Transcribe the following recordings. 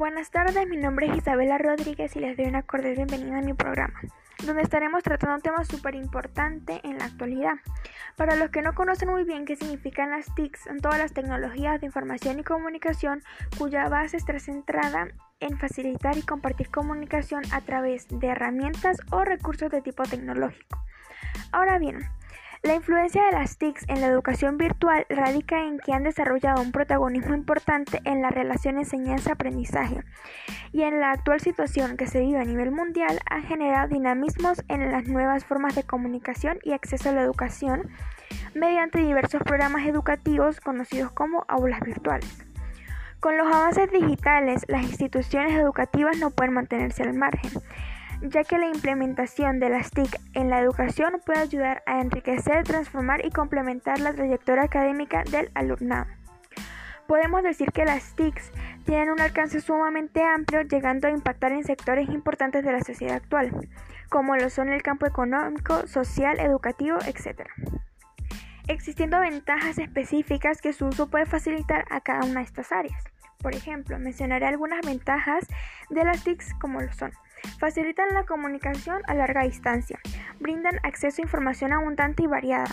Buenas tardes, mi nombre es Isabela Rodríguez y les doy una cordial bienvenida a mi programa, donde estaremos tratando un tema súper importante en la actualidad. Para los que no conocen muy bien qué significan las TICs, son todas las tecnologías de información y comunicación cuya base está centrada en facilitar y compartir comunicación a través de herramientas o recursos de tipo tecnológico. Ahora bien, la influencia de las TICs en la educación virtual radica en que han desarrollado un protagonismo importante en la relación enseñanza-aprendizaje y en la actual situación que se vive a nivel mundial han generado dinamismos en las nuevas formas de comunicación y acceso a la educación mediante diversos programas educativos conocidos como aulas virtuales. Con los avances digitales, las instituciones educativas no pueden mantenerse al margen ya que la implementación de las TIC en la educación puede ayudar a enriquecer, transformar y complementar la trayectoria académica del alumnado. Podemos decir que las TICs tienen un alcance sumamente amplio, llegando a impactar en sectores importantes de la sociedad actual, como lo son el campo económico, social, educativo, etc. Existiendo ventajas específicas que su uso puede facilitar a cada una de estas áreas. Por ejemplo, mencionaré algunas ventajas de las TICs como lo son Facilitan la comunicación a larga distancia, brindan acceso a información abundante y variada,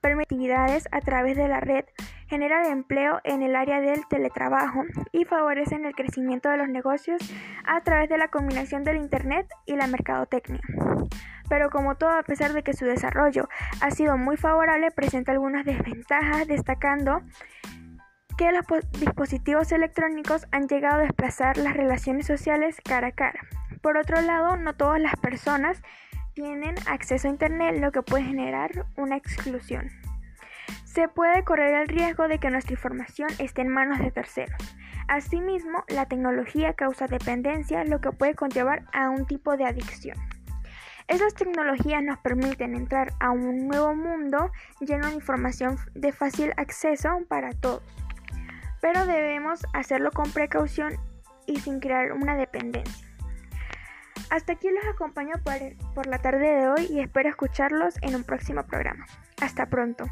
permitividades a través de la red, generan empleo en el área del teletrabajo y favorecen el crecimiento de los negocios a través de la combinación del Internet y la mercadotecnia. Pero como todo, a pesar de que su desarrollo ha sido muy favorable, presenta algunas desventajas, destacando que los dispositivos electrónicos han llegado a desplazar las relaciones sociales cara a cara. Por otro lado, no todas las personas tienen acceso a Internet, lo que puede generar una exclusión. Se puede correr el riesgo de que nuestra información esté en manos de terceros. Asimismo, la tecnología causa dependencia, lo que puede conllevar a un tipo de adicción. Esas tecnologías nos permiten entrar a un nuevo mundo lleno de información de fácil acceso para todos, pero debemos hacerlo con precaución y sin crear una dependencia. Hasta aquí los acompaño por, por la tarde de hoy y espero escucharlos en un próximo programa. Hasta pronto.